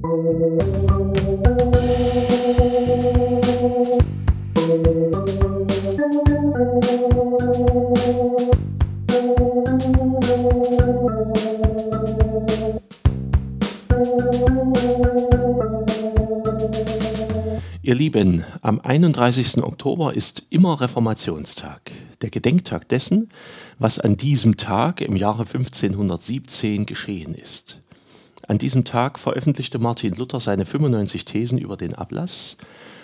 Ihr Lieben, am 31. Oktober ist immer Reformationstag, der Gedenktag dessen, was an diesem Tag im Jahre 1517 geschehen ist. An diesem Tag veröffentlichte Martin Luther seine 95 Thesen über den Ablass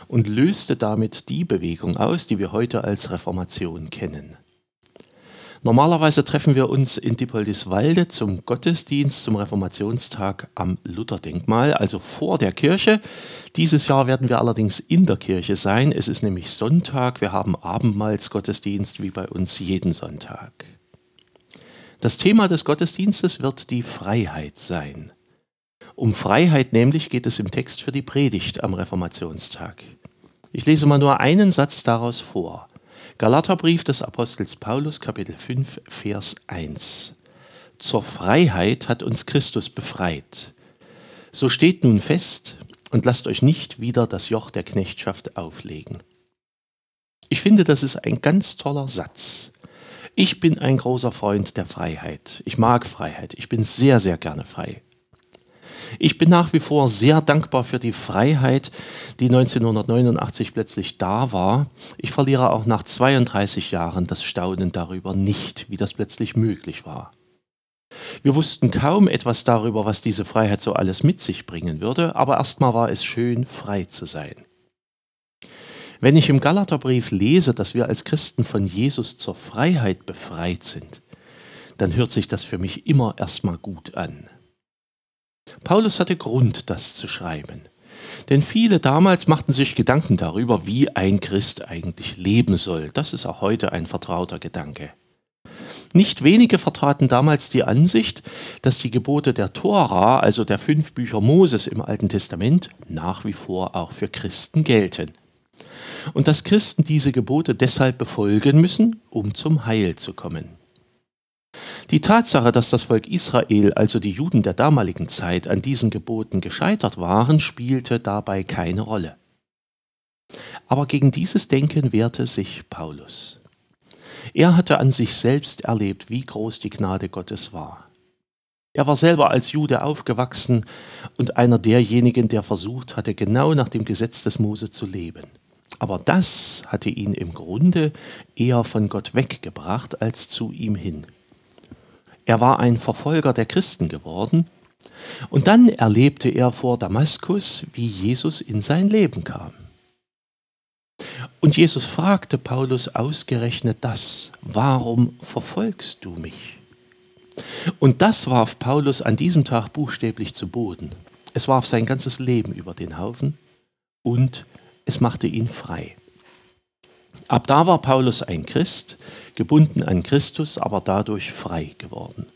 und löste damit die Bewegung aus, die wir heute als Reformation kennen. Normalerweise treffen wir uns in Dippoldiswalde zum Gottesdienst zum Reformationstag am Lutherdenkmal, also vor der Kirche. Dieses Jahr werden wir allerdings in der Kirche sein. Es ist nämlich Sonntag. Wir haben Abendmahlsgottesdienst wie bei uns jeden Sonntag. Das Thema des Gottesdienstes wird die Freiheit sein. Um Freiheit nämlich geht es im Text für die Predigt am Reformationstag. Ich lese mal nur einen Satz daraus vor. Galaterbrief des Apostels Paulus, Kapitel 5, Vers 1. Zur Freiheit hat uns Christus befreit. So steht nun fest und lasst euch nicht wieder das Joch der Knechtschaft auflegen. Ich finde, das ist ein ganz toller Satz. Ich bin ein großer Freund der Freiheit. Ich mag Freiheit. Ich bin sehr, sehr gerne frei. Ich bin nach wie vor sehr dankbar für die Freiheit, die 1989 plötzlich da war. Ich verliere auch nach 32 Jahren das Staunen darüber nicht, wie das plötzlich möglich war. Wir wussten kaum etwas darüber, was diese Freiheit so alles mit sich bringen würde, aber erstmal war es schön, frei zu sein. Wenn ich im Galaterbrief lese, dass wir als Christen von Jesus zur Freiheit befreit sind, dann hört sich das für mich immer erstmal gut an. Paulus hatte Grund, das zu schreiben. Denn viele damals machten sich Gedanken darüber, wie ein Christ eigentlich leben soll. Das ist auch heute ein vertrauter Gedanke. Nicht wenige vertraten damals die Ansicht, dass die Gebote der Tora, also der fünf Bücher Moses im Alten Testament, nach wie vor auch für Christen gelten. Und dass Christen diese Gebote deshalb befolgen müssen, um zum Heil zu kommen. Die Tatsache, dass das Volk Israel, also die Juden der damaligen Zeit, an diesen Geboten gescheitert waren, spielte dabei keine Rolle. Aber gegen dieses Denken wehrte sich Paulus. Er hatte an sich selbst erlebt, wie groß die Gnade Gottes war. Er war selber als Jude aufgewachsen und einer derjenigen, der versucht hatte, genau nach dem Gesetz des Mose zu leben. Aber das hatte ihn im Grunde eher von Gott weggebracht als zu ihm hin. Er war ein Verfolger der Christen geworden. Und dann erlebte er vor Damaskus, wie Jesus in sein Leben kam. Und Jesus fragte Paulus ausgerechnet das, warum verfolgst du mich? Und das warf Paulus an diesem Tag buchstäblich zu Boden. Es warf sein ganzes Leben über den Haufen und es machte ihn frei. Ab da war Paulus ein Christ, gebunden an Christus, aber dadurch frei geworden.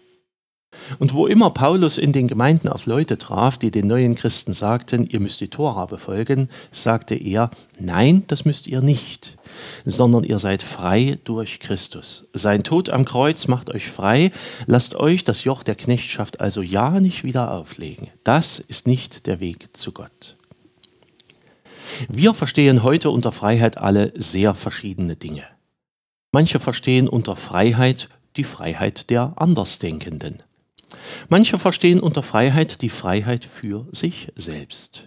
Und wo immer Paulus in den Gemeinden auf Leute traf, die den neuen Christen sagten, ihr müsst die Tora befolgen, sagte er, nein, das müsst ihr nicht, sondern ihr seid frei durch Christus. Sein Tod am Kreuz macht euch frei, lasst euch das Joch der Knechtschaft also ja nicht wieder auflegen. Das ist nicht der Weg zu Gott. Wir verstehen heute unter Freiheit alle sehr verschiedene Dinge. Manche verstehen unter Freiheit die Freiheit der Andersdenkenden. Manche verstehen unter Freiheit die Freiheit für sich selbst.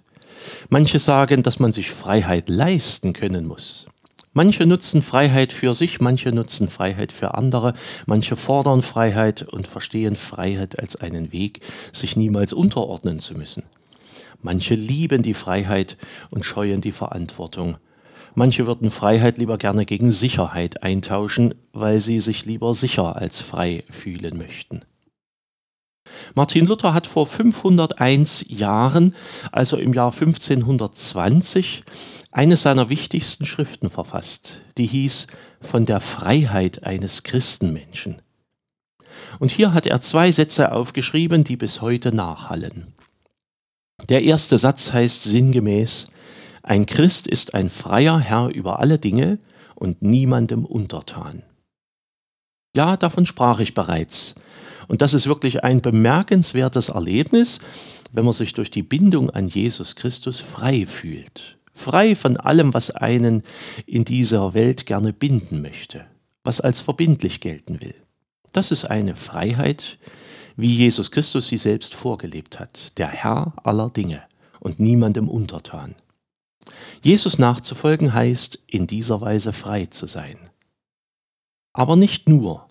Manche sagen, dass man sich Freiheit leisten können muss. Manche nutzen Freiheit für sich, manche nutzen Freiheit für andere, manche fordern Freiheit und verstehen Freiheit als einen Weg, sich niemals unterordnen zu müssen. Manche lieben die Freiheit und scheuen die Verantwortung. Manche würden Freiheit lieber gerne gegen Sicherheit eintauschen, weil sie sich lieber sicher als frei fühlen möchten. Martin Luther hat vor 501 Jahren, also im Jahr 1520, eine seiner wichtigsten Schriften verfasst, die hieß Von der Freiheit eines Christenmenschen. Und hier hat er zwei Sätze aufgeschrieben, die bis heute nachhallen. Der erste Satz heißt sinngemäß, ein Christ ist ein freier Herr über alle Dinge und niemandem untertan. Ja, davon sprach ich bereits. Und das ist wirklich ein bemerkenswertes Erlebnis, wenn man sich durch die Bindung an Jesus Christus frei fühlt. Frei von allem, was einen in dieser Welt gerne binden möchte, was als verbindlich gelten will. Das ist eine Freiheit, wie Jesus Christus sie selbst vorgelebt hat, der Herr aller Dinge und niemandem untertan. Jesus nachzufolgen heißt, in dieser Weise frei zu sein. Aber nicht nur.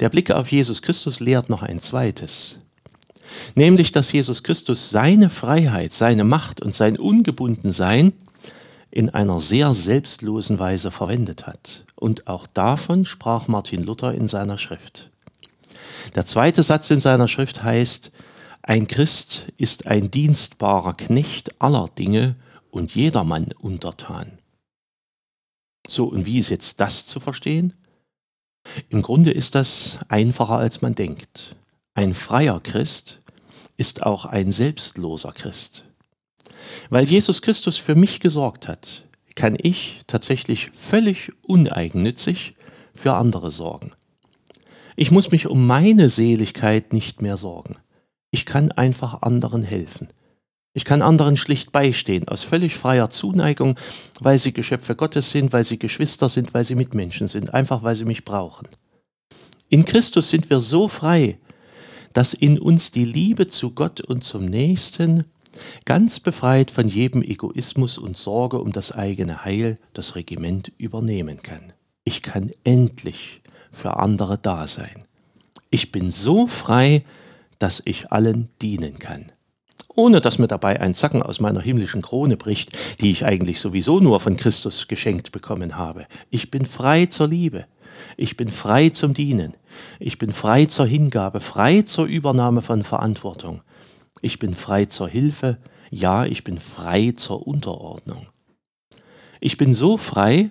Der Blick auf Jesus Christus lehrt noch ein zweites, nämlich dass Jesus Christus seine Freiheit, seine Macht und sein Ungebundensein in einer sehr selbstlosen Weise verwendet hat. Und auch davon sprach Martin Luther in seiner Schrift. Der zweite Satz in seiner Schrift heißt, ein Christ ist ein dienstbarer Knecht aller Dinge und jedermann untertan. So, und wie ist jetzt das zu verstehen? Im Grunde ist das einfacher, als man denkt. Ein freier Christ ist auch ein selbstloser Christ. Weil Jesus Christus für mich gesorgt hat, kann ich tatsächlich völlig uneigennützig für andere sorgen. Ich muss mich um meine Seligkeit nicht mehr sorgen. Ich kann einfach anderen helfen. Ich kann anderen schlicht beistehen, aus völlig freier Zuneigung, weil sie Geschöpfe Gottes sind, weil sie Geschwister sind, weil sie Mitmenschen sind, einfach weil sie mich brauchen. In Christus sind wir so frei, dass in uns die Liebe zu Gott und zum Nächsten ganz befreit von jedem Egoismus und Sorge um das eigene Heil das Regiment übernehmen kann. Ich kann endlich für andere da sein. Ich bin so frei, dass ich allen dienen kann. Ohne dass mir dabei ein Zacken aus meiner himmlischen Krone bricht, die ich eigentlich sowieso nur von Christus geschenkt bekommen habe. Ich bin frei zur Liebe. Ich bin frei zum Dienen. Ich bin frei zur Hingabe, frei zur Übernahme von Verantwortung. Ich bin frei zur Hilfe. Ja, ich bin frei zur Unterordnung. Ich bin so frei,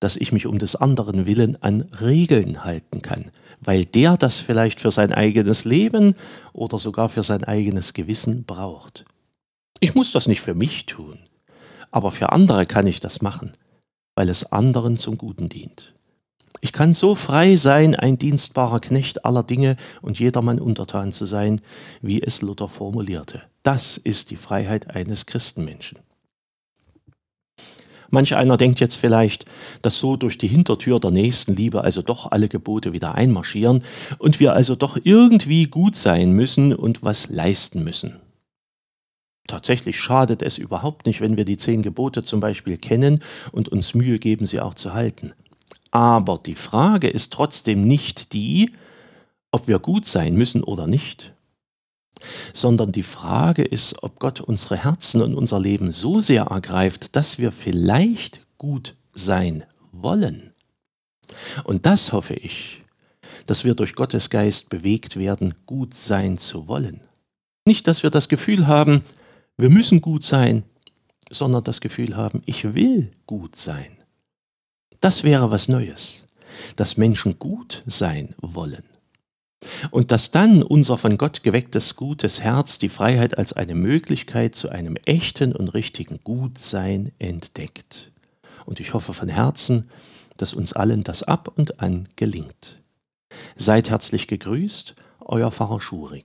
dass ich mich um des anderen Willen an Regeln halten kann, weil der das vielleicht für sein eigenes Leben oder sogar für sein eigenes Gewissen braucht. Ich muss das nicht für mich tun, aber für andere kann ich das machen, weil es anderen zum Guten dient. Ich kann so frei sein, ein dienstbarer Knecht aller Dinge und jedermann untertan zu sein, wie es Luther formulierte. Das ist die Freiheit eines Christenmenschen. Manch einer denkt jetzt vielleicht, dass so durch die Hintertür der Nächstenliebe also doch alle Gebote wieder einmarschieren und wir also doch irgendwie gut sein müssen und was leisten müssen. Tatsächlich schadet es überhaupt nicht, wenn wir die zehn Gebote zum Beispiel kennen und uns Mühe geben, sie auch zu halten. Aber die Frage ist trotzdem nicht die, ob wir gut sein müssen oder nicht, sondern die Frage ist, ob Gott unsere Herzen und unser Leben so sehr ergreift, dass wir vielleicht gut sein wollen. Und das hoffe ich, dass wir durch Gottes Geist bewegt werden, gut sein zu wollen. Nicht, dass wir das Gefühl haben, wir müssen gut sein, sondern das Gefühl haben, ich will gut sein. Das wäre was Neues, dass Menschen gut sein wollen. Und dass dann unser von Gott gewecktes gutes Herz die Freiheit als eine Möglichkeit zu einem echten und richtigen Gutsein entdeckt. Und ich hoffe von Herzen, dass uns allen das ab und an gelingt. Seid herzlich gegrüßt, euer Pfarrer Schurig.